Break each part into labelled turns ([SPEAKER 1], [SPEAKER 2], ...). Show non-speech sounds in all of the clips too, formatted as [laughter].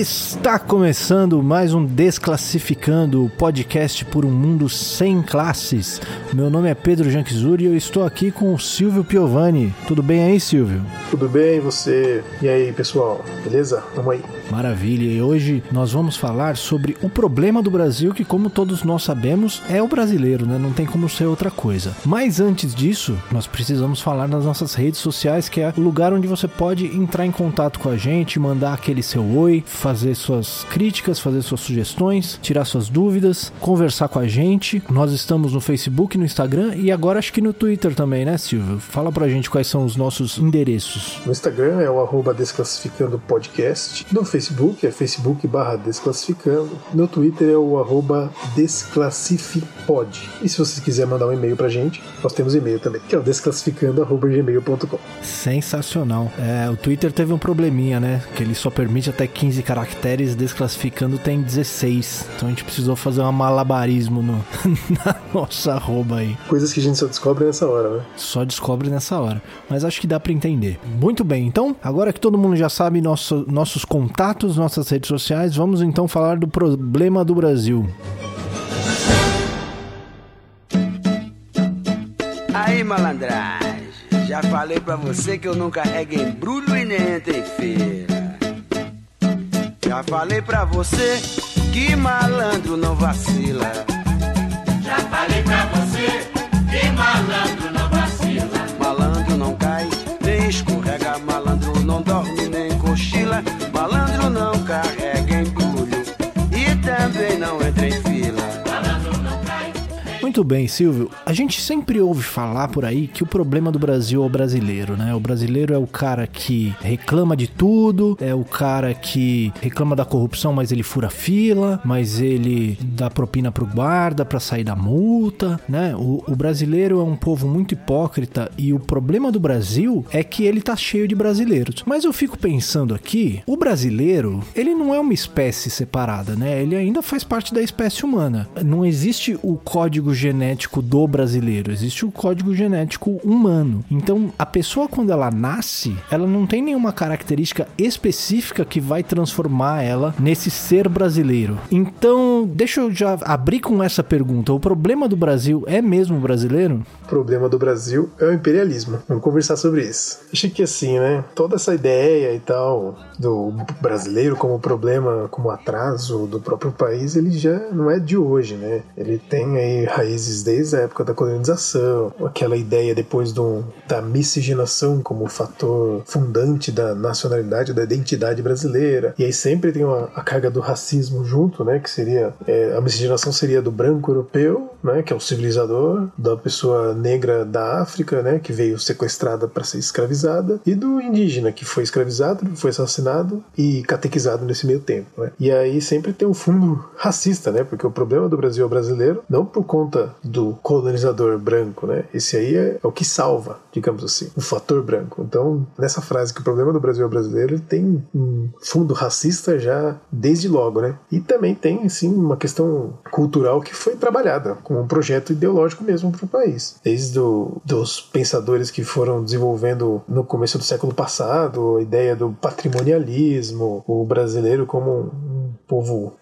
[SPEAKER 1] Está começando mais um Desclassificando, o podcast por um mundo sem classes. Meu nome é Pedro Janquizuri e eu estou aqui com o Silvio Piovani. Tudo bem aí, Silvio?
[SPEAKER 2] Tudo bem, você? E aí, pessoal? Beleza? Vamos aí.
[SPEAKER 1] Maravilha, e hoje nós vamos falar sobre o problema do Brasil, que, como todos nós sabemos, é o brasileiro, né? Não tem como ser outra coisa. Mas antes disso, nós precisamos falar nas nossas redes sociais, que é o lugar onde você pode entrar em contato com a gente, mandar aquele seu oi, fazer suas críticas, fazer suas sugestões, tirar suas dúvidas, conversar com a gente. Nós estamos no Facebook, no Instagram e agora acho que no Twitter também, né, Silvio? Fala pra gente quais são os nossos endereços.
[SPEAKER 2] No Instagram é o arroba Desclassificando Podcast. No Facebook é Facebook barra Desclassificando. No Twitter é o arroba Desclassificpod. E se você quiser mandar um e-mail pra gente, nós temos e-mail também, que é o desclassificando.gmail.com.
[SPEAKER 1] Sensacional. É, o Twitter teve um probleminha, né? Que ele só permite até 15 caracteres, desclassificando tem 16. Então a gente precisou fazer um malabarismo no, [laughs] na nossa arroba aí.
[SPEAKER 2] Coisas que a gente só descobre nessa hora, né?
[SPEAKER 1] Só descobre nessa hora. Mas acho que dá para entender. Muito bem, então, agora que todo mundo já sabe nosso, nossos contatos, nossas redes sociais, vamos então falar do problema do Brasil.
[SPEAKER 3] Aí, malandragem, já falei pra você que eu não carrego embrulho e nem entro em feira. Já falei pra você que malandro não vacila.
[SPEAKER 1] Muito bem, Silvio. A gente sempre ouve falar por aí que o problema do Brasil é o brasileiro, né? O brasileiro é o cara que reclama de tudo, é o cara que reclama da corrupção, mas ele fura fila, mas ele dá propina pro guarda pra sair da multa, né? O, o brasileiro é um povo muito hipócrita e o problema do Brasil é que ele tá cheio de brasileiros. Mas eu fico pensando aqui, o brasileiro, ele não é uma espécie separada, né? Ele ainda faz parte da espécie humana. Não existe o código do brasileiro, existe o código genético humano. Então, a pessoa quando ela nasce, ela não tem nenhuma característica específica que vai transformar ela nesse ser brasileiro. Então, deixa eu já abrir com essa pergunta. O problema do Brasil é mesmo brasileiro?
[SPEAKER 2] O problema do Brasil é o imperialismo. Vamos conversar sobre isso. Acho que assim, né? Toda essa ideia e tal do brasileiro como problema, como atraso do próprio país, ele já não é de hoje, né? Ele tem aí raízes desde a época da colonização, aquela ideia depois do, da miscigenação como fator fundante da nacionalidade, da identidade brasileira. E aí sempre tem uma, a carga do racismo junto, né? Que seria é, a miscigenação seria do branco europeu, né? Que é o civilizador, da pessoa negra da África, né? Que veio sequestrada para ser escravizada, e do indígena que foi escravizado, foi assassinado e catequizado nesse meio tempo. Né? E aí sempre tem um fundo racista, né? Porque o problema do Brasil é brasileiro, não por conta do colonizador branco, né? Esse aí é, é o que salva, digamos assim, o fator branco. Então, nessa frase que o problema do Brasil é brasileiro, ele tem um fundo racista já desde logo, né? E também tem, assim, uma questão cultural que foi trabalhada como um projeto ideológico mesmo para o país. Desde do, dos pensadores que foram desenvolvendo no começo do século passado a ideia do patrimonialismo, o brasileiro como povo,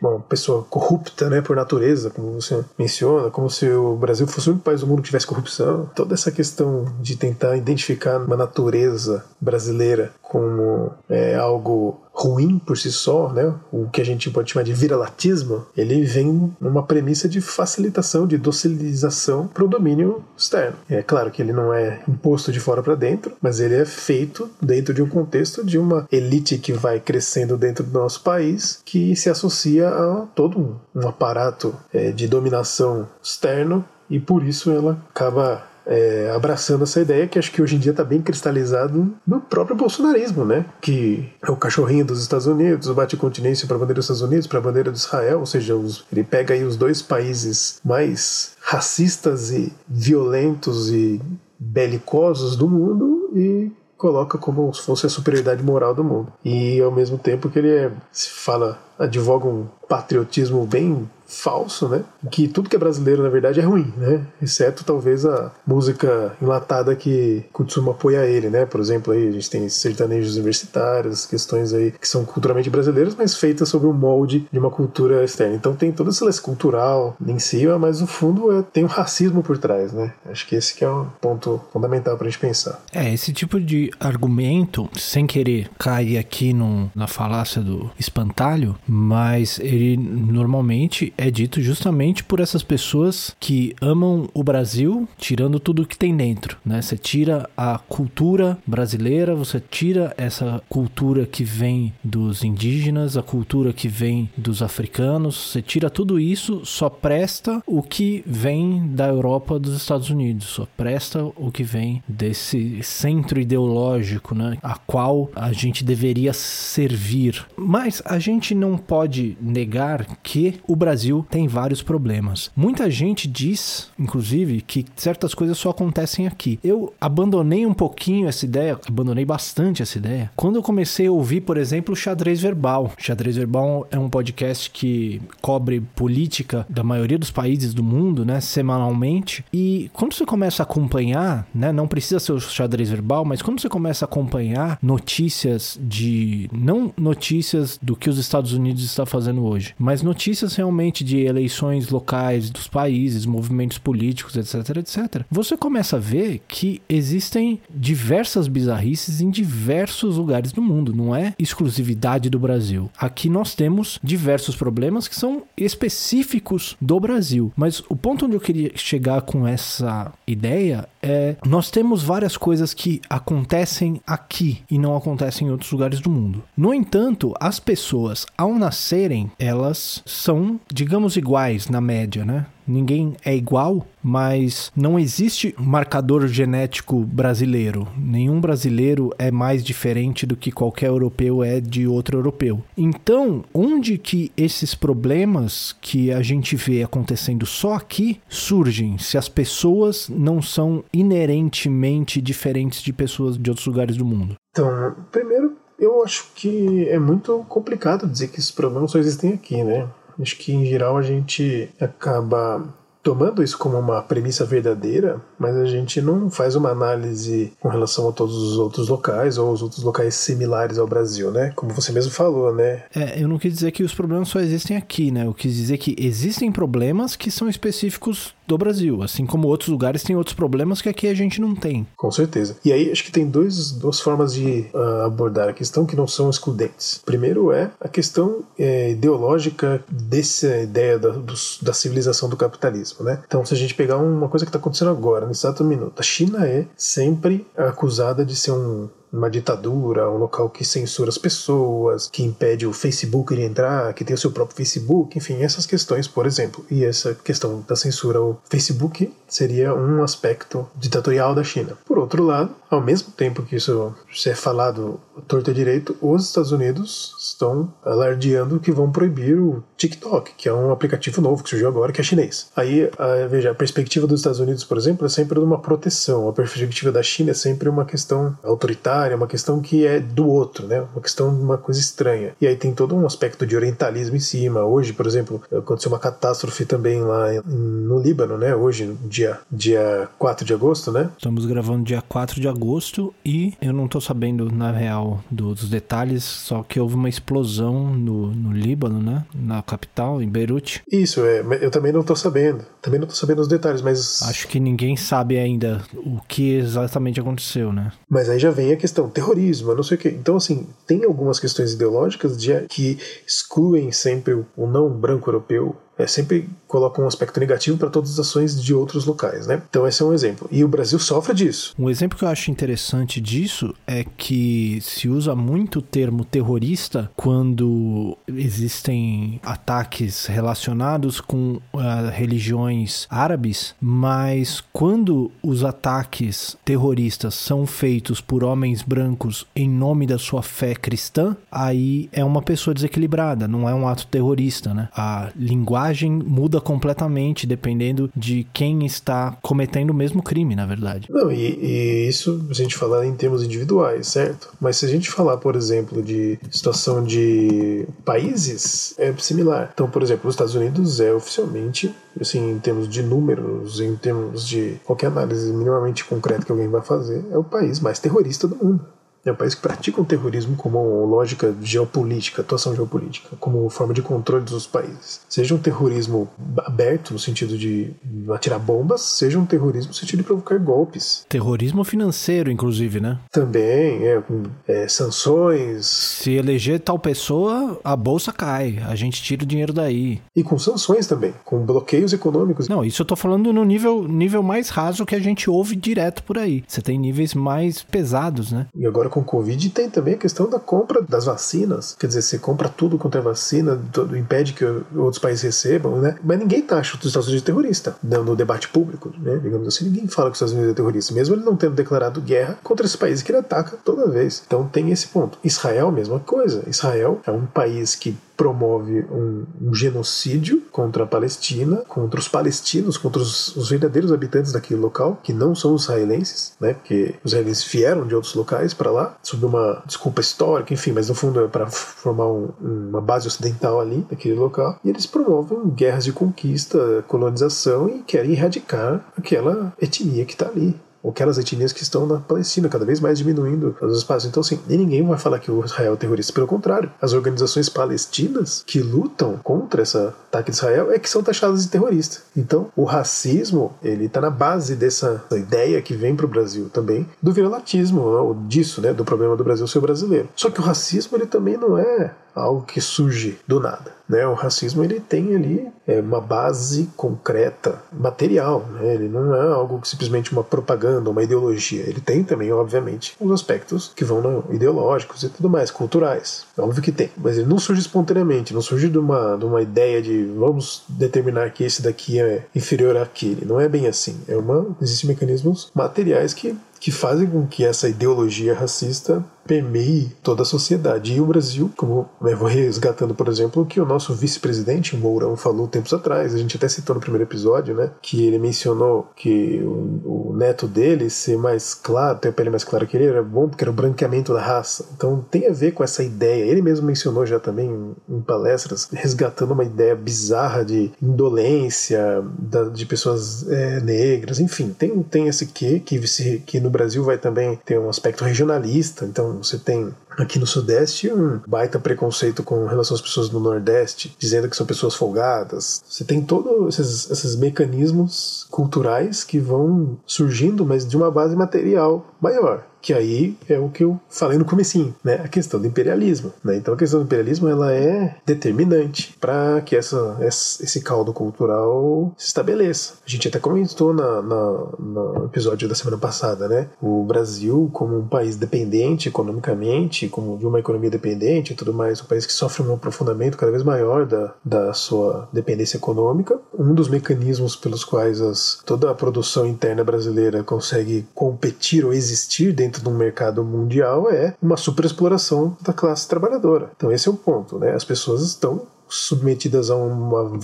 [SPEAKER 2] uma pessoa corrupta, né, por natureza, como você menciona, como se o Brasil fosse o único país do mundo que tivesse corrupção. Toda essa questão de tentar identificar uma natureza brasileira como é, algo ruim por si só, né? O que a gente pode chamar de viralatismo, ele vem numa premissa de facilitação, de docilização para o domínio externo. É claro que ele não é imposto de fora para dentro, mas ele é feito dentro de um contexto de uma elite que vai crescendo dentro do nosso país, que se associa a todo um, aparato é, de dominação externo e por isso ela acaba é, abraçando essa ideia que acho que hoje em dia está bem cristalizado no próprio bolsonarismo, né? Que é o cachorrinho dos Estados Unidos, bate continência para a bandeira dos Estados Unidos, para a bandeira de Israel, ou seja, os, ele pega aí os dois países mais racistas e violentos e belicosos do mundo e coloca como se fosse a superioridade moral do mundo. E ao mesmo tempo que ele é, se fala advoga um patriotismo bem falso, né? Que tudo que é brasileiro, na verdade, é ruim, né? Exceto talvez a música enlatada que costuma apoiar ele, né? Por exemplo, aí a gente tem sertanejos universitários, questões aí que são culturalmente brasileiras, mas feitas sobre um molde de uma cultura externa. Então tem todo esse lance cultural em si, mas no fundo é, tem um racismo por trás, né? Acho que esse que é um ponto fundamental pra gente pensar.
[SPEAKER 1] É, esse tipo de argumento, sem querer cair aqui no, na falácia do espantalho, mas ele normalmente é dito justamente por essas pessoas que amam o Brasil, tirando tudo que tem dentro, né? Você tira a cultura brasileira, você tira essa cultura que vem dos indígenas, a cultura que vem dos africanos, você tira tudo isso, só presta o que vem da Europa, dos Estados Unidos, só presta o que vem desse centro ideológico, né, a qual a gente deveria servir. Mas a gente não pode negar que o Brasil tem vários problemas. Muita gente diz, inclusive, que certas coisas só acontecem aqui. Eu abandonei um pouquinho essa ideia, abandonei bastante essa ideia, quando eu comecei a ouvir, por exemplo, o Xadrez Verbal. O Xadrez Verbal é um podcast que cobre política da maioria dos países do mundo, né, semanalmente. E quando você começa a acompanhar, né, não precisa ser o xadrez verbal, mas quando você começa a acompanhar notícias de não notícias do que os Estados Unidos está fazendo hoje, mas notícias realmente de eleições locais dos países, movimentos políticos, etc, etc. Você começa a ver que existem diversas bizarrices em diversos lugares do mundo, não é exclusividade do Brasil. Aqui nós temos diversos problemas que são específicos do Brasil, mas o ponto onde eu queria chegar com essa ideia é nós temos várias coisas que acontecem aqui e não acontecem em outros lugares do mundo. No entanto, as pessoas ao nascerem, elas são, digamos, iguais na média, né? Ninguém é igual, mas não existe marcador genético brasileiro. Nenhum brasileiro é mais diferente do que qualquer europeu é de outro europeu. Então, onde que esses problemas que a gente vê acontecendo só aqui surgem se as pessoas não são inerentemente diferentes de pessoas de outros lugares do mundo?
[SPEAKER 2] Então, primeiro, eu acho que é muito complicado dizer que esses problemas só existem aqui, né? Acho que em geral a gente acaba tomando isso como uma premissa verdadeira, mas a gente não faz uma análise com relação a todos os outros locais ou os outros locais similares ao Brasil, né? Como você mesmo falou, né?
[SPEAKER 1] É, eu não quis dizer que os problemas só existem aqui, né? Eu quis dizer que existem problemas que são específicos do Brasil, assim como outros lugares têm outros problemas que aqui a gente não tem.
[SPEAKER 2] Com certeza. E aí acho que tem dois, duas formas de uh, abordar a questão que não são excludentes. Primeiro é a questão é, ideológica dessa ideia da, do, da civilização do capitalismo, né? Então se a gente pegar uma coisa que está acontecendo agora, nesse exato minuto, a China é sempre acusada de ser um uma ditadura, um local que censura as pessoas, que impede o Facebook de entrar, que tem o seu próprio Facebook, enfim, essas questões, por exemplo. E essa questão da censura ao Facebook seria um aspecto ditatorial da China. Por outro lado, ao mesmo tempo que isso é falado torto e direito, os Estados Unidos estão alardeando que vão proibir o TikTok, que é um aplicativo novo que surgiu agora, que é chinês. Aí, a, veja, a perspectiva dos Estados Unidos, por exemplo, é sempre de uma proteção. A perspectiva da China é sempre uma questão autoritária, uma questão que é do outro, né? Uma questão de uma coisa estranha. E aí tem todo um aspecto de orientalismo em cima. Hoje, por exemplo, aconteceu uma catástrofe também lá no Líbano, né? Hoje, dia, dia 4 de agosto, né?
[SPEAKER 1] Estamos gravando dia 4 de agosto e eu não tô sabendo, na real, dos detalhes, só que houve uma explosão no, no Líbano, né? Na capital, em Beirute.
[SPEAKER 2] Isso, é. Eu também não tô sabendo. Também não tô sabendo os detalhes, mas.
[SPEAKER 1] Acho que ninguém sabe ainda o que exatamente aconteceu, né?
[SPEAKER 2] Mas aí já vem a questão terrorismo, não sei o quê. Então, assim, tem algumas questões ideológicas de, que excluem sempre o não branco europeu é, sempre coloca um aspecto negativo para todas as ações de outros locais, né? Então esse é um exemplo. E o Brasil sofre disso.
[SPEAKER 1] Um exemplo que eu acho interessante disso é que se usa muito o termo terrorista quando existem ataques relacionados com uh, religiões árabes, mas quando os ataques terroristas são feitos por homens brancos em nome da sua fé cristã, aí é uma pessoa desequilibrada, não é um ato terrorista, né? A linguagem dosagem muda completamente dependendo de quem está cometendo o mesmo crime, na verdade.
[SPEAKER 2] Não, e, e isso a gente falar em termos individuais, certo? Mas se a gente falar, por exemplo, de situação de países, é similar. Então, por exemplo, os Estados Unidos é oficialmente, assim, em termos de números, em termos de qualquer análise minimamente concreta que alguém vai fazer, é o país mais terrorista do mundo. É um país que pratica o terrorismo como lógica geopolítica, atuação geopolítica, como forma de controle dos países. Seja um terrorismo aberto, no sentido de atirar bombas, seja um terrorismo no sentido de provocar golpes.
[SPEAKER 1] Terrorismo financeiro, inclusive, né?
[SPEAKER 2] Também, é, com é, sanções.
[SPEAKER 1] Se eleger tal pessoa, a bolsa cai, a gente tira o dinheiro daí.
[SPEAKER 2] E com sanções também, com bloqueios econômicos.
[SPEAKER 1] Não, isso eu tô falando no nível, nível mais raso que a gente ouve direto por aí. Você tem níveis mais pesados, né?
[SPEAKER 2] E agora com o Covid tem também a questão da compra das vacinas. Quer dizer, você compra tudo contra a vacina, tudo impede que outros países recebam, né? Mas ninguém taxa os Estados Unidos de terrorista no, no debate público, né? Digamos assim, ninguém fala que os Estados Unidos é terrorista, mesmo ele não tendo declarado guerra contra esses países que ele ataca toda vez. Então tem esse ponto. Israel, mesma coisa. Israel é um país que promove um, um, genocídio contra a Palestina, contra os palestinos, contra os, os, verdadeiros habitantes daquele local, que não são os israelenses, né? Porque os israelenses vieram de outros locais para lá, sob uma desculpa histórica, enfim, mas no fundo é para formar um, uma base ocidental ali, naquele local. E eles promovem guerras de conquista, colonização e querem erradicar aquela etnia que está ali ou aquelas etnias que estão na Palestina, cada vez mais diminuindo os espaços. Então, assim, ninguém vai falar que o Israel é terrorista. Pelo contrário, as organizações palestinas que lutam contra esse ataque de Israel é que são taxadas de terrorista. Então, o racismo, ele está na base dessa ideia que vem para o Brasil também, do viralatismo, ou disso, né, do problema do Brasil ser brasileiro. Só que o racismo, ele também não é algo que surge do nada. Né? O racismo ele tem ali é, uma base concreta, material. Né? Ele não é algo que simplesmente uma propaganda, uma ideologia. Ele tem também, obviamente, os aspectos que vão no, ideológicos e tudo mais, culturais. Óbvio que tem, mas ele não surge espontaneamente, não surge de uma, de uma ideia de vamos determinar que esse daqui é inferior àquele. Não é bem assim. É uma, existem mecanismos materiais que que fazem com que essa ideologia racista permeie toda a sociedade. E o Brasil, como eu vou resgatando, por exemplo, o que o nosso vice-presidente Mourão falou tempos atrás, a gente até citou no primeiro episódio, né, que ele mencionou que o, o neto dele ser mais claro, ter a pele mais clara que ele, era bom porque era o branqueamento da raça. Então tem a ver com essa ideia. Ele mesmo mencionou já também em, palestras, resgatando uma ideia bizarra de indolência da, de pessoas é, negras, enfim, tem, tem esse quê que, que no Brasil vai também ter um aspecto regionalista, então você tem aqui no Sudeste um baita preconceito com relação às pessoas do Nordeste, dizendo que são pessoas folgadas. Você tem todos esses, esses mecanismos culturais que vão surgindo, mas de uma base material maior que aí é o que eu falei no comecinho, né? A questão do imperialismo, né? Então a questão do imperialismo ela é determinante para que essa, esse caldo cultural se estabeleça. A gente até comentou na, na, no episódio da semana passada, né? O Brasil como um país dependente economicamente, como de uma economia dependente e tudo mais, um país que sofre um aprofundamento cada vez maior da, da sua dependência econômica. Um dos mecanismos pelos quais as, toda a produção interna brasileira consegue competir ou existir dentro dentro de um mercado mundial é uma superexploração da classe trabalhadora. Então esse é o ponto, né? As pessoas estão submetidas a uma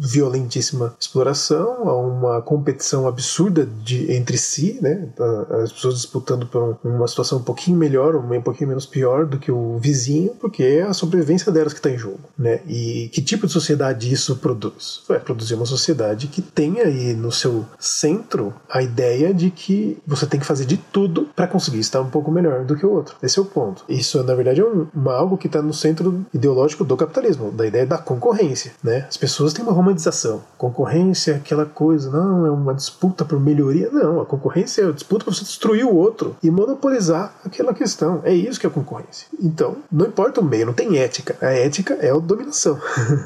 [SPEAKER 2] violentíssima exploração, a uma competição absurda de, entre si, né? As pessoas disputando por uma situação um pouquinho melhor, um pouquinho menos pior do que o vizinho, porque é a sobrevivência delas que está em jogo, né? E que tipo de sociedade isso produz? Produzir uma sociedade que tenha aí no seu centro a ideia de que você tem que fazer de tudo para conseguir estar um pouco melhor do que o outro. Esse é o ponto. Isso, na verdade, é um, uma, algo que está no centro ideológico do capitalismo, da ideia da concorrência, né? As pessoas têm uma romantização. Concorrência é aquela coisa, não, é uma disputa por melhoria. Não, a concorrência é a disputa para você destruir o outro e monopolizar aquela questão. É isso que é a concorrência. Então, não importa o meio, não tem ética. A ética é a dominação.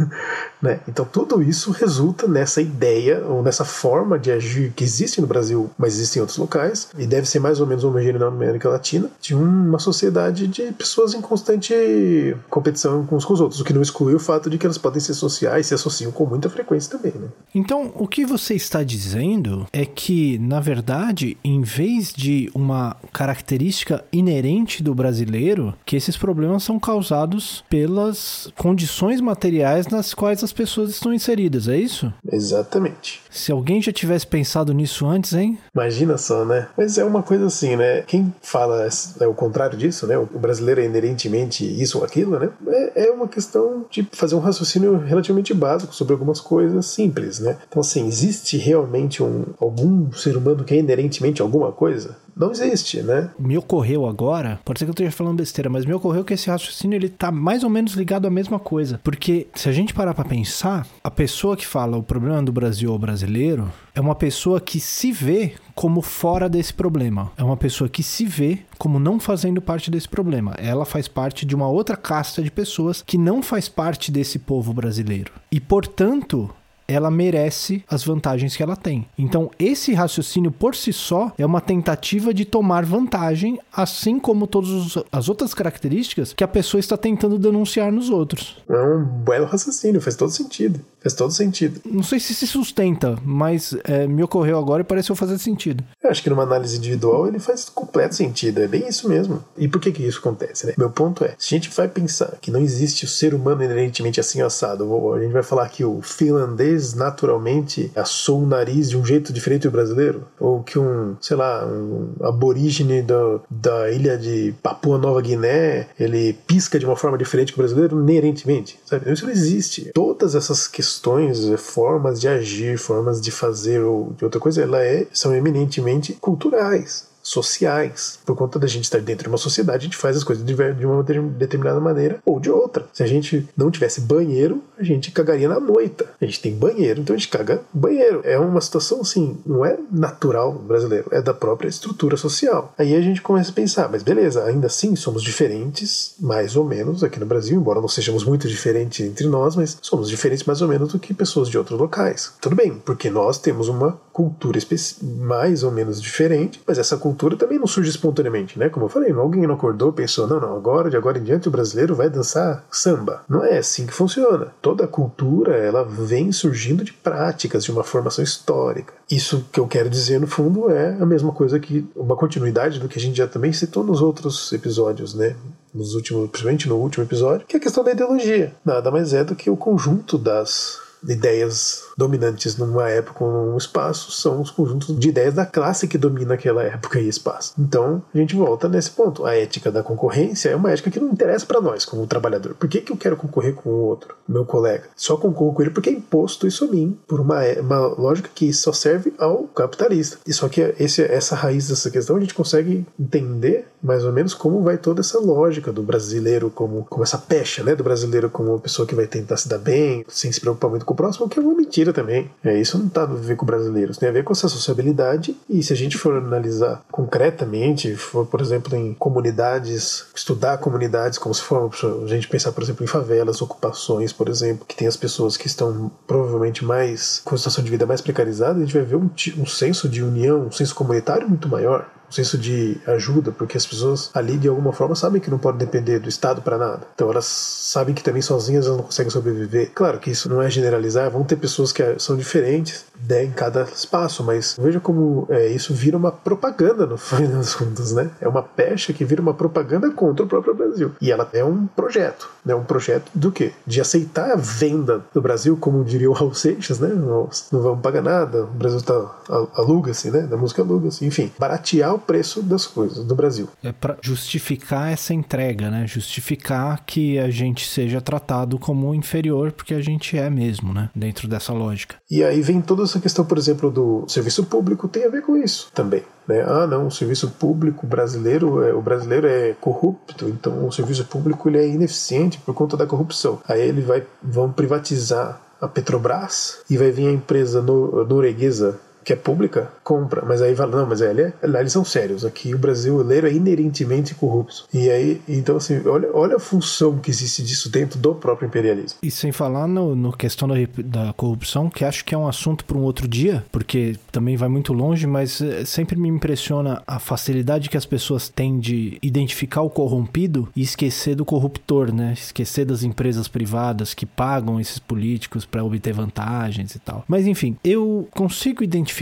[SPEAKER 2] [laughs] né? Então, tudo isso resulta nessa ideia ou nessa forma de agir que existe no Brasil, mas existe em outros locais, e deve ser mais ou menos homogêneo na América Latina, de uma sociedade de pessoas em constante competição uns com os outros, o que não exclui o fato de de que elas podem ser sociais, se associam com muita frequência também, né?
[SPEAKER 1] Então, o que você está dizendo é que, na verdade, em vez de uma característica inerente do brasileiro, que esses problemas são causados pelas condições materiais nas quais as pessoas estão inseridas, é isso?
[SPEAKER 2] Exatamente.
[SPEAKER 1] Se alguém já tivesse pensado nisso antes, hein?
[SPEAKER 2] Imagina só, né? Mas é uma coisa assim, né? Quem fala é o contrário disso, né? O brasileiro é inerentemente isso ou aquilo, né? É, é uma questão de fazer um raciocínio relativamente básico sobre algumas coisas simples, né? Então, assim, existe realmente um, algum ser humano que é inerentemente alguma coisa? Não existe, né?
[SPEAKER 1] Me ocorreu agora, pode ser que eu esteja falando besteira, mas me ocorreu que esse raciocínio ele tá mais ou menos ligado à mesma coisa. Porque se a gente parar para pensar, a pessoa que fala o problema do Brasil ou brasileiro é uma pessoa que se vê como fora desse problema. É uma pessoa que se vê como não fazendo parte desse problema. Ela faz parte de uma outra casta de pessoas que não faz parte desse povo brasileiro. E, portanto, ela merece as vantagens que ela tem. Então, esse raciocínio por si só é uma tentativa de tomar vantagem, assim como todas as outras características que a pessoa está tentando denunciar nos outros.
[SPEAKER 2] É um belo raciocínio, faz todo sentido. Faz todo sentido.
[SPEAKER 1] Não sei se se sustenta, mas é, me ocorreu agora e pareceu fazer sentido.
[SPEAKER 2] Eu acho que numa análise individual ele faz completo sentido, é bem isso mesmo. E por que que isso acontece, né? Meu ponto é, se a gente vai pensar que não existe o ser humano inerentemente assim assado, a gente vai falar que o finlandês naturalmente assou o nariz de um jeito diferente do brasileiro, ou que um, sei lá, um aborígene da, da ilha de Papua Nova Guiné, ele pisca de uma forma diferente que o brasileiro inerentemente, sabe? Isso não existe. Todas essas questões questões, é, formas de agir, formas de fazer ou de outra coisa, ela é, são eminentemente culturais sociais. Por conta da gente estar dentro de uma sociedade, a gente faz as coisas de uma determinada maneira ou de outra. Se a gente não tivesse banheiro, a gente cagaria na moita. A gente tem banheiro, então a gente caga banheiro. É uma situação assim, não é natural brasileiro, é da própria estrutura social. Aí a gente começa a pensar, mas beleza, ainda assim somos diferentes, mais ou menos, aqui no Brasil, embora não sejamos muito diferentes entre nós, mas somos diferentes mais ou menos do que pessoas de outros locais. Tudo bem, porque nós temos uma cultura mais ou menos diferente, mas essa cultura também não surge espontaneamente, né? Como eu falei, alguém não acordou pensou, não, não, agora, de agora em diante, o brasileiro vai dançar samba. Não é assim que funciona. Toda cultura, ela vem surgindo de práticas, de uma formação histórica. Isso que eu quero dizer, no fundo, é a mesma coisa que uma continuidade do que a gente já também citou nos outros episódios, né? Nos últimos, principalmente no último episódio, que é a questão da ideologia. Nada mais é do que o conjunto das ideias dominantes numa época ou num espaço são os conjuntos de ideias da classe que domina aquela época e espaço. Então, a gente volta nesse ponto. A ética da concorrência é uma ética que não interessa para nós como trabalhador. Por que, que eu quero concorrer com o outro, meu colega? Só concorro com ele porque é imposto isso a mim, por uma, uma lógica que só serve ao capitalista. E só que esse, essa raiz dessa questão a gente consegue entender mais ou menos como vai toda essa lógica do brasileiro como, como essa pecha, né, do brasileiro como uma pessoa que vai tentar se dar bem, sem se preocupar muito com próximo, que é uma mentira também. É, isso não tá a ver com brasileiros, tem a ver com essa sociabilidade. E se a gente for analisar concretamente, for, por exemplo, em comunidades, estudar comunidades, como se for a gente pensar, por exemplo, em favelas, ocupações, por exemplo, que tem as pessoas que estão provavelmente mais com situação de vida mais precarizada, a gente vai ver um, um senso de união, um senso comunitário muito maior senso de ajuda, porque as pessoas ali de alguma forma sabem que não podem depender do Estado para nada. Então elas sabem que também sozinhas elas não conseguem sobreviver. Claro que isso não é generalizar, vão ter pessoas que são diferentes né, em cada espaço, mas veja como é, isso vira uma propaganda no [laughs] fim das contas, né? É uma pecha que vira uma propaganda contra o próprio Brasil. E ela é um projeto, né? Um projeto do quê? De aceitar a venda do Brasil, como diria o Raul Seixas, né? Não, não vamos pagar nada, o Brasil tá aluga-se, né? Da música aluga-se, enfim, baratear o preço das coisas do Brasil.
[SPEAKER 1] É para justificar essa entrega, né? Justificar que a gente seja tratado como inferior, porque a gente é mesmo, né? Dentro dessa lógica.
[SPEAKER 2] E aí vem toda essa questão, por exemplo, do serviço público, tem a ver com isso também. Né? Ah, não, o serviço público brasileiro, é, o brasileiro é corrupto, então o serviço público ele é ineficiente por conta da corrupção. Aí ele vai, vão privatizar a Petrobras e vai vir a empresa norueguesa que é pública, compra. Mas aí fala, não, mas aí, lá eles são sérios. Aqui o brasileiro é inerentemente corrupto. E aí, então assim, olha, olha a função que existe disso dentro do próprio imperialismo.
[SPEAKER 1] E sem falar no, no questão da, da corrupção, que acho que é um assunto para um outro dia, porque também vai muito longe, mas eh, sempre me impressiona a facilidade que as pessoas têm de identificar o corrompido e esquecer do corruptor, né? Esquecer das empresas privadas que pagam esses políticos para obter vantagens e tal. Mas enfim, eu consigo identificar,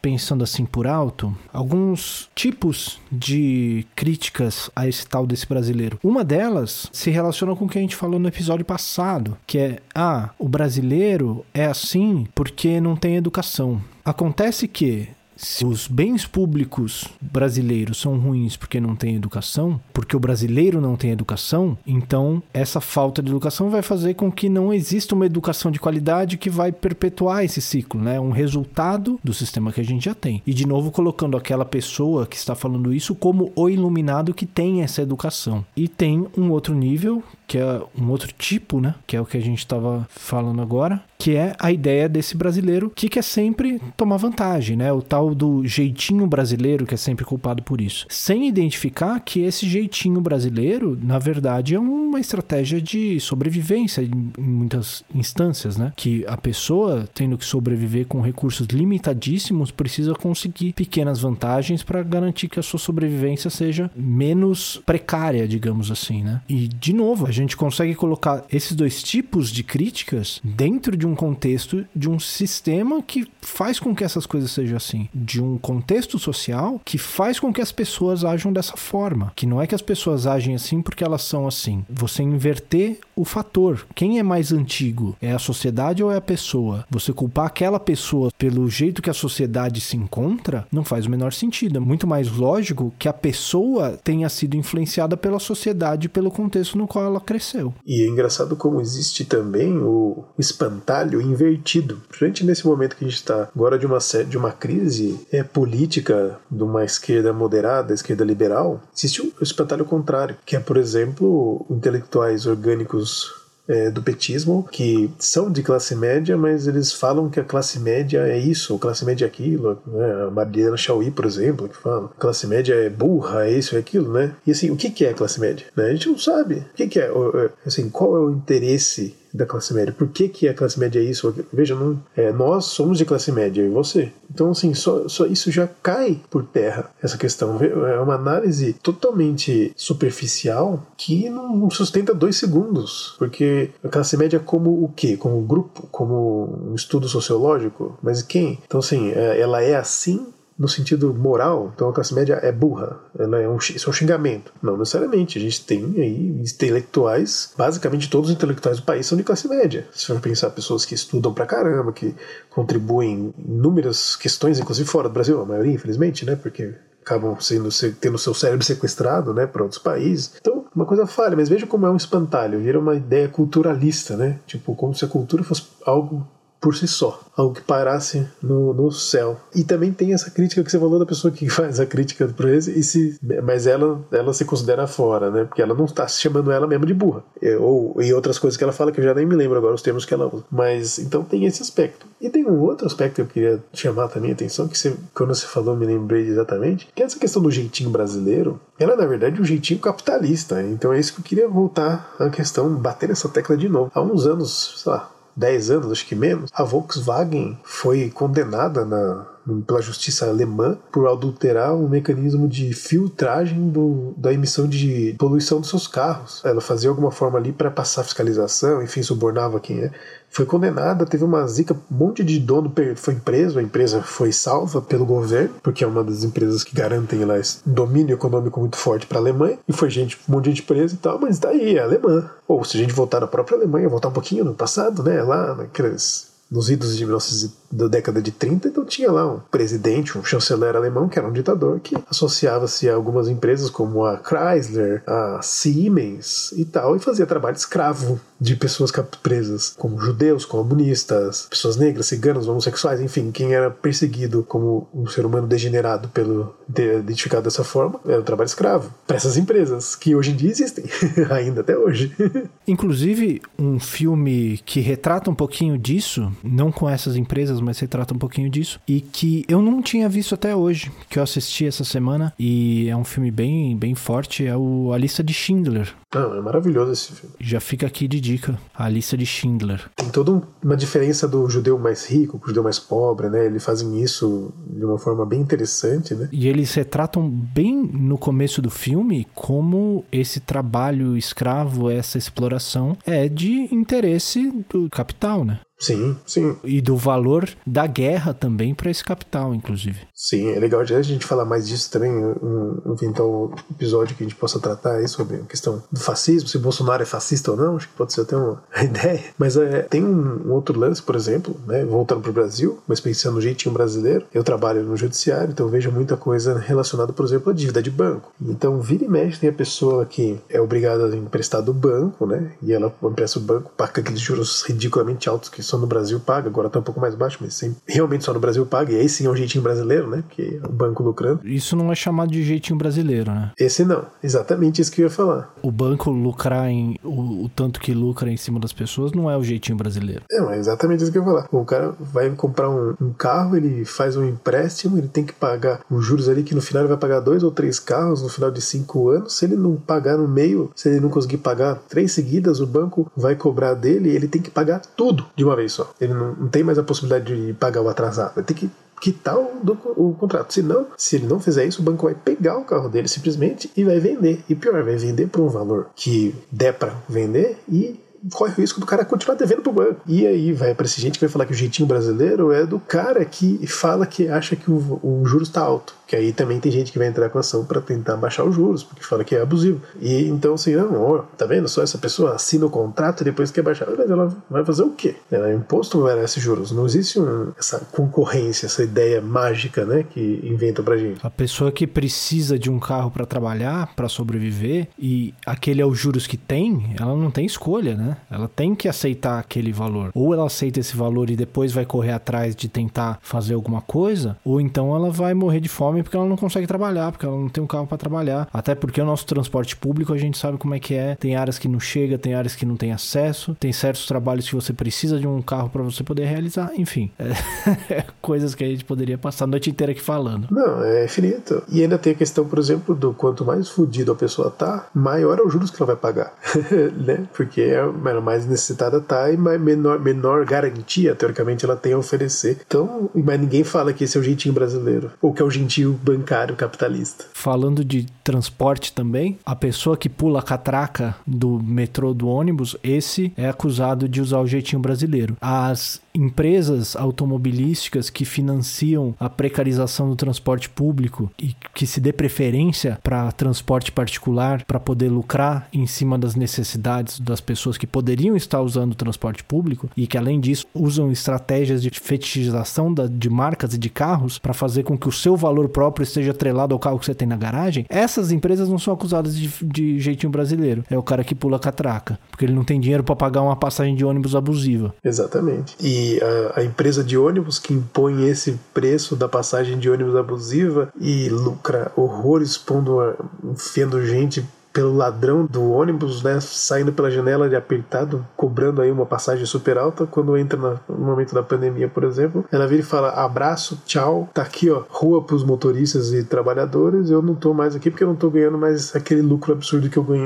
[SPEAKER 1] pensando assim por alto, alguns tipos de críticas a esse tal desse brasileiro. Uma delas se relaciona com o que a gente falou no episódio passado, que é: ah, o brasileiro é assim porque não tem educação. Acontece que se os bens públicos brasileiros são ruins porque não tem educação, porque o brasileiro não tem educação, então essa falta de educação vai fazer com que não exista uma educação de qualidade que vai perpetuar esse ciclo, né? Um resultado do sistema que a gente já tem. E de novo colocando aquela pessoa que está falando isso como o iluminado que tem essa educação. E tem um outro nível que é um outro tipo, né? Que é o que a gente estava falando agora, que é a ideia desse brasileiro que quer sempre tomar vantagem, né? O tal do jeitinho brasileiro que é sempre culpado por isso. Sem identificar que esse jeitinho brasileiro, na verdade, é uma estratégia de sobrevivência em muitas instâncias, né? Que a pessoa, tendo que sobreviver com recursos limitadíssimos, precisa conseguir pequenas vantagens para garantir que a sua sobrevivência seja menos precária, digamos assim, né? E, de novo, gente consegue colocar esses dois tipos de críticas dentro de um contexto de um sistema que faz com que essas coisas sejam assim, de um contexto social que faz com que as pessoas ajam dessa forma, que não é que as pessoas agem assim porque elas são assim. Você inverter o fator. Quem é mais antigo? É a sociedade ou é a pessoa? Você culpar aquela pessoa pelo jeito que a sociedade se encontra não faz o menor sentido. É muito mais lógico que a pessoa tenha sido influenciada pela sociedade, pelo contexto no qual ela cresceu.
[SPEAKER 2] E é engraçado como existe também o espantalho invertido. Principalmente nesse momento que a gente está agora de uma, de uma crise é, política de uma esquerda moderada, esquerda liberal, existe o espantalho contrário, que é, por exemplo, intelectuais orgânicos é, do petismo que são de classe média, mas eles falam que a classe média é isso, a classe média é aquilo. Né? A Mariana Chauí, por exemplo, que fala classe média é burra, é isso, é aquilo, né? E assim, o que, é classe média? Né? A gente não sabe. O que, que é? Assim, qual é o interesse da classe média. Por que, que a classe média é isso? Veja, não, é, nós somos de classe média e você. Então, assim, só, só isso já cai por terra, essa questão. É uma análise totalmente superficial que não sustenta dois segundos. Porque a classe média como o quê? Como grupo? Como um estudo sociológico? Mas quem? Então, assim, é, ela é assim no sentido moral, então a classe média é burra, ela é um, isso é um xingamento. Não necessariamente, a gente tem aí intelectuais, basicamente todos os intelectuais do país são de classe média. Se for pensar pessoas que estudam pra caramba, que contribuem em inúmeras questões, inclusive fora do Brasil, a maioria, infelizmente, né, porque acabam sendo tendo seu cérebro sequestrado, né, para outros países. Então, uma coisa falha, mas veja como é um espantalho, vira uma ideia culturalista, né? Tipo, como se a cultura fosse algo por si só, algo que parasse no, no céu. E também tem essa crítica que você falou da pessoa que [laughs] faz a crítica pro ex, e se, mas ela, ela se considera fora, né? Porque ela não está chamando ela mesmo de burra. É, ou em outras coisas que ela fala que eu já nem me lembro agora os termos que ela usa. Mas então tem esse aspecto. E tem um outro aspecto que eu queria chamar também a atenção, que você, quando você falou, me lembrei exatamente, que é essa questão do jeitinho brasileiro. Ela, na verdade, é um jeitinho capitalista. Então é isso que eu queria voltar à questão, bater nessa tecla de novo. Há uns anos, sei lá, 10 anos, acho que menos, a Volkswagen foi condenada na, pela justiça alemã por adulterar o um mecanismo de filtragem do, da emissão de poluição dos seus carros. Ela fazia alguma forma ali para passar fiscalização, enfim, subornava quem é foi condenada, teve uma zica, um monte de dono foi preso, a empresa foi salva pelo governo, porque é uma das empresas que garantem lá esse domínio econômico muito forte para a Alemanha, e foi gente, um monte de gente presa e tal, mas daí é alemã. Ou se a gente voltar na própria Alemanha, voltar um pouquinho no passado, né, lá naqueles nos idos de 1900, da década de 30, então tinha lá um presidente, um chanceler alemão, que era um ditador, que associava-se a algumas empresas como a Chrysler, a Siemens e tal, e fazia trabalho escravo de pessoas presas, como judeus, comunistas, pessoas negras, ciganos, homossexuais, enfim, quem era perseguido como um ser humano degenerado pelo identificado dessa forma, era o trabalho escravo para essas empresas que hoje em dia existem, [laughs] ainda até hoje.
[SPEAKER 1] Inclusive, um filme que retrata um pouquinho disso não com essas empresas, mas retrata um pouquinho disso, e que eu não tinha visto até hoje, que eu assisti essa semana, e é um filme bem, bem forte, é o A Lista de Schindler.
[SPEAKER 2] Não, é maravilhoso esse filme.
[SPEAKER 1] Já fica aqui de dica, A Lista de Schindler.
[SPEAKER 2] Tem toda uma diferença do judeu mais rico com o judeu mais pobre, né? Eles fazem isso de uma forma bem interessante, né?
[SPEAKER 1] E eles retratam bem no começo do filme como esse trabalho escravo, essa exploração é de interesse do capital, né?
[SPEAKER 2] Sim, sim.
[SPEAKER 1] E do valor da guerra também para esse capital, inclusive.
[SPEAKER 2] Sim, é legal a gente falar mais disso também, um, inventar um episódio que a gente possa tratar aí sobre a questão do fascismo, se Bolsonaro é fascista ou não, acho que pode ser até uma [laughs] ideia. Mas é, tem um, um outro lance, por exemplo, né, voltando para o Brasil, mas pensando no jeitinho brasileiro, eu trabalho no judiciário, então vejo muita coisa relacionada, por exemplo, à dívida de banco. Então, vira e mexe, tem a pessoa que é obrigada a emprestar do banco, né, e ela empresta o banco, paga aqueles juros ridiculamente altos que só no Brasil paga, agora tá um pouco mais baixo, mas realmente só no Brasil paga, e aí sim é um jeitinho brasileiro, né? Que é o banco lucrando.
[SPEAKER 1] Isso não é chamado de jeitinho brasileiro, né?
[SPEAKER 2] Esse não, exatamente isso que eu ia falar.
[SPEAKER 1] O banco lucrar em o, o tanto que lucra em cima das pessoas não é o jeitinho brasileiro.
[SPEAKER 2] É, mas é exatamente isso que eu ia falar. O cara vai comprar um, um carro, ele faz um empréstimo, ele tem que pagar os juros ali, que no final ele vai pagar dois ou três carros no final de cinco anos. Se ele não pagar no meio, se ele não conseguir pagar três seguidas, o banco vai cobrar dele e ele tem que pagar tudo de uma vez só. Ele não, não tem mais a possibilidade de pagar o atrasado. Vai ter que quitar o, do, o contrato. Se não, se ele não fizer isso, o banco vai pegar o carro dele simplesmente e vai vender. E pior, vai vender por um valor que der para vender e corre o risco do cara continuar devendo pro banco. E aí vai esse gente que vai falar que o jeitinho brasileiro é do cara que fala que acha que o, o juros está alto. Que aí também tem gente que vai entrar com ação para tentar baixar os juros, porque fala que é abusivo. E então, assim, não, ó, tá vendo? Só essa pessoa assina o contrato e depois quer baixar. Mas ela vai fazer o quê? Ela é imposto não merece juros. Não existe um, essa concorrência, essa ideia mágica, né, que inventa pra gente.
[SPEAKER 1] A pessoa que precisa de um carro para trabalhar, para sobreviver, e aquele é os juros que tem, ela não tem escolha, né? Ela tem que aceitar aquele valor. Ou ela aceita esse valor e depois vai correr atrás de tentar fazer alguma coisa, ou então ela vai morrer de fome porque ela não consegue trabalhar, porque ela não tem um carro para trabalhar. Até porque o nosso transporte público a gente sabe como é que é. Tem áreas que não chega, tem áreas que não tem acesso, tem certos trabalhos que você precisa de um carro para você poder realizar. Enfim, [laughs] é coisas que a gente poderia passar a noite inteira aqui falando.
[SPEAKER 2] Não, é infinito. E ainda tem a questão, por exemplo, do quanto mais fudido a pessoa tá, maior é o juros que ela vai pagar, [laughs] né? Porque ela mais necessitada tá e menor, menor garantia, teoricamente, ela tem a oferecer. Então, mas ninguém fala que esse é o jeitinho brasileiro, ou que é o jeitinho bancário capitalista.
[SPEAKER 1] Falando de transporte também, a pessoa que pula a catraca do metrô do ônibus, esse é acusado de usar o jeitinho brasileiro. As empresas automobilísticas que financiam a precarização do transporte público e que se dê preferência para transporte particular para poder lucrar em cima das necessidades das pessoas que poderiam estar usando o transporte público e que além disso usam estratégias de fetichização de marcas e de carros para fazer com que o seu valor próprio esteja atrelado ao carro que você tem na garagem, essas empresas não são acusadas de, de jeitinho brasileiro. É o cara que pula catraca, porque ele não tem dinheiro para pagar uma passagem de ônibus abusiva.
[SPEAKER 2] Exatamente. E a, a, empresa de ônibus que impõe esse preço da passagem de ônibus abusiva e lucra horrores pondo, enfiando gente pelo ladrão do ônibus, né, saindo pela janela de apertado, cobrando aí uma passagem super alta, quando entra no momento da pandemia, por exemplo, ela vira e fala abraço, tchau, tá aqui ó, rua pros motoristas e trabalhadores, eu não tô mais aqui porque eu não tô ganhando mais aquele lucro absurdo que eu ganhei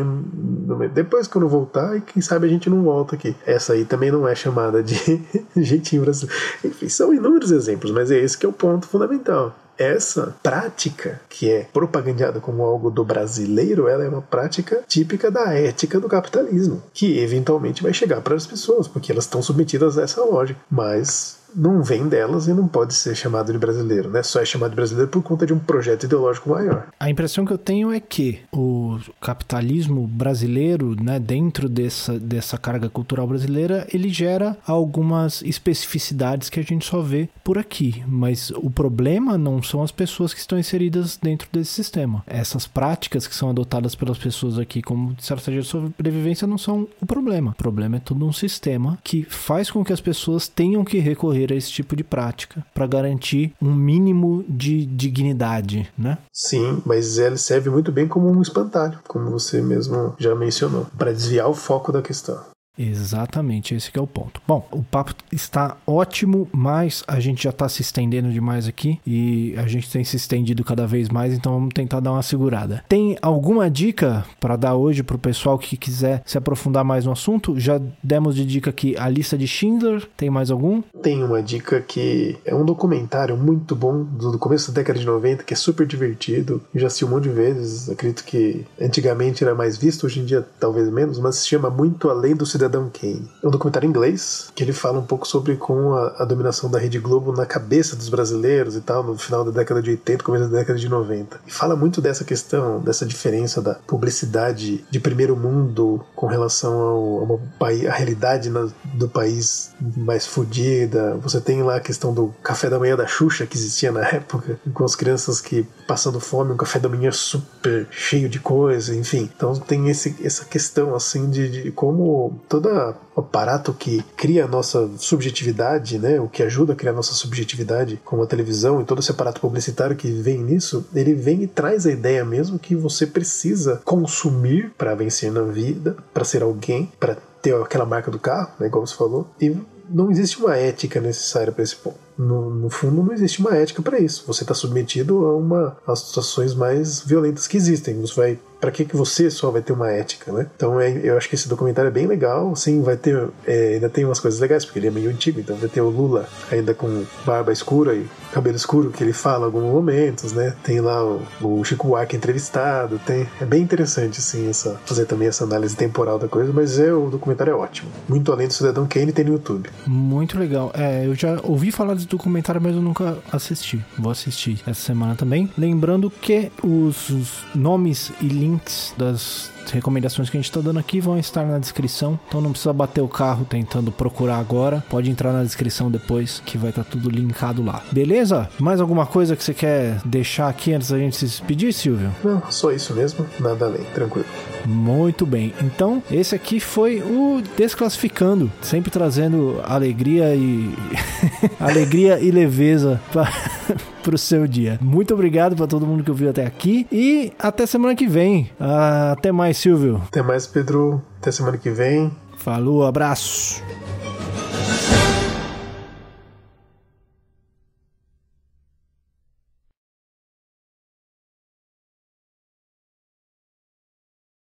[SPEAKER 2] depois que eu não voltar e quem sabe a gente não volta aqui. Essa aí também não é chamada de [laughs] jeitinho brasileiro. Enfim, são inúmeros exemplos, mas é esse que é o ponto fundamental essa prática, que é propagandeada como algo do brasileiro, ela é uma prática típica da ética do capitalismo, que eventualmente vai chegar para as pessoas, porque elas estão submetidas a essa lógica. Mas não vem delas e não pode ser chamado de brasileiro, né? Só é chamado de brasileiro por conta de um projeto ideológico maior.
[SPEAKER 1] A impressão que eu tenho é que o capitalismo brasileiro, né, dentro dessa, dessa carga cultural brasileira, ele gera algumas especificidades que a gente só vê por aqui. Mas o problema não são as pessoas que estão inseridas dentro desse sistema. Essas práticas que são adotadas pelas pessoas aqui como estratégia de sobrevivência não são o problema. O problema é todo um sistema que faz com que as pessoas tenham que recorrer a esse tipo de prática para garantir um mínimo de dignidade, né?
[SPEAKER 2] Sim, mas ele serve muito bem como um espantalho, como você mesmo já mencionou, para desviar o foco da questão.
[SPEAKER 1] Exatamente, esse é o ponto. Bom, o papo está ótimo, mas a gente já está se estendendo demais aqui e a gente tem se estendido cada vez mais, então vamos tentar dar uma segurada. Tem alguma dica para dar hoje para o pessoal que quiser se aprofundar mais no assunto? Já demos de dica aqui a lista de Schindler, tem mais algum?
[SPEAKER 2] Tem uma dica que é um documentário muito bom do começo da década de 90, que é super divertido. Eu já assisti um monte de vezes, acredito que antigamente era mais visto, hoje em dia talvez menos, mas se chama Muito Além do Cidadão Kane. É um documentário inglês que ele fala um pouco sobre como a, a dominação da Rede Globo na cabeça dos brasileiros e tal, no final da década de 80, começo da década de 90. E fala muito dessa questão, dessa diferença da publicidade de primeiro mundo com relação ao, ao a realidade na, do país mais fodida. Você tem lá a questão do café da manhã da Xuxa que existia na época, com as crianças que passando fome, um café da manhã super cheio de coisa, enfim. Então tem esse, essa questão assim de, de como todo o aparato que cria a nossa subjetividade, né, o que ajuda a criar a nossa subjetividade, como a televisão e todo esse aparato publicitário que vem nisso, ele vem e traz a ideia mesmo que você precisa consumir para vencer na vida, para ser alguém, para ter aquela marca do carro, né, como você falou, e não existe uma ética necessária para esse ponto. No, no, fundo, não existe uma ética para isso. Você está submetido a uma às situações mais violentas que existem. Você vai para que, que você só vai ter uma ética, né? Então é, eu acho que esse documentário é bem legal. Sim, vai ter. É, ainda tem umas coisas legais, porque ele é meio antigo, então vai ter o Lula ainda com barba escura e cabelo escuro, que ele fala em alguns momentos, né? Tem lá o, o Chico Buarque entrevistado, tem. É bem interessante, assim, essa, fazer também essa análise temporal da coisa, mas é, o documentário é ótimo. Muito além do Cidadão Kane tem no YouTube.
[SPEAKER 1] Muito legal. É, eu já ouvi falar desse documentário, mas eu nunca assisti. Vou assistir essa semana também. Lembrando que os, os nomes e links das recomendações que a gente está dando aqui vão estar na descrição. Então não precisa bater o carro tentando procurar agora. Pode entrar na descrição depois que vai estar tá tudo linkado lá. Beleza? Mais alguma coisa que você quer deixar aqui antes da gente se despedir, Silvio?
[SPEAKER 2] Não, só isso mesmo. Nada além. Tranquilo.
[SPEAKER 1] Muito bem. Então, esse aqui foi o Desclassificando, sempre trazendo alegria e [laughs] alegria e leveza para [laughs] pro seu dia. Muito obrigado para todo mundo que ouviu até aqui e até semana que vem. Uh, até mais, Silvio.
[SPEAKER 2] Até mais, Pedro. Até semana que vem.
[SPEAKER 1] Falou, abraço.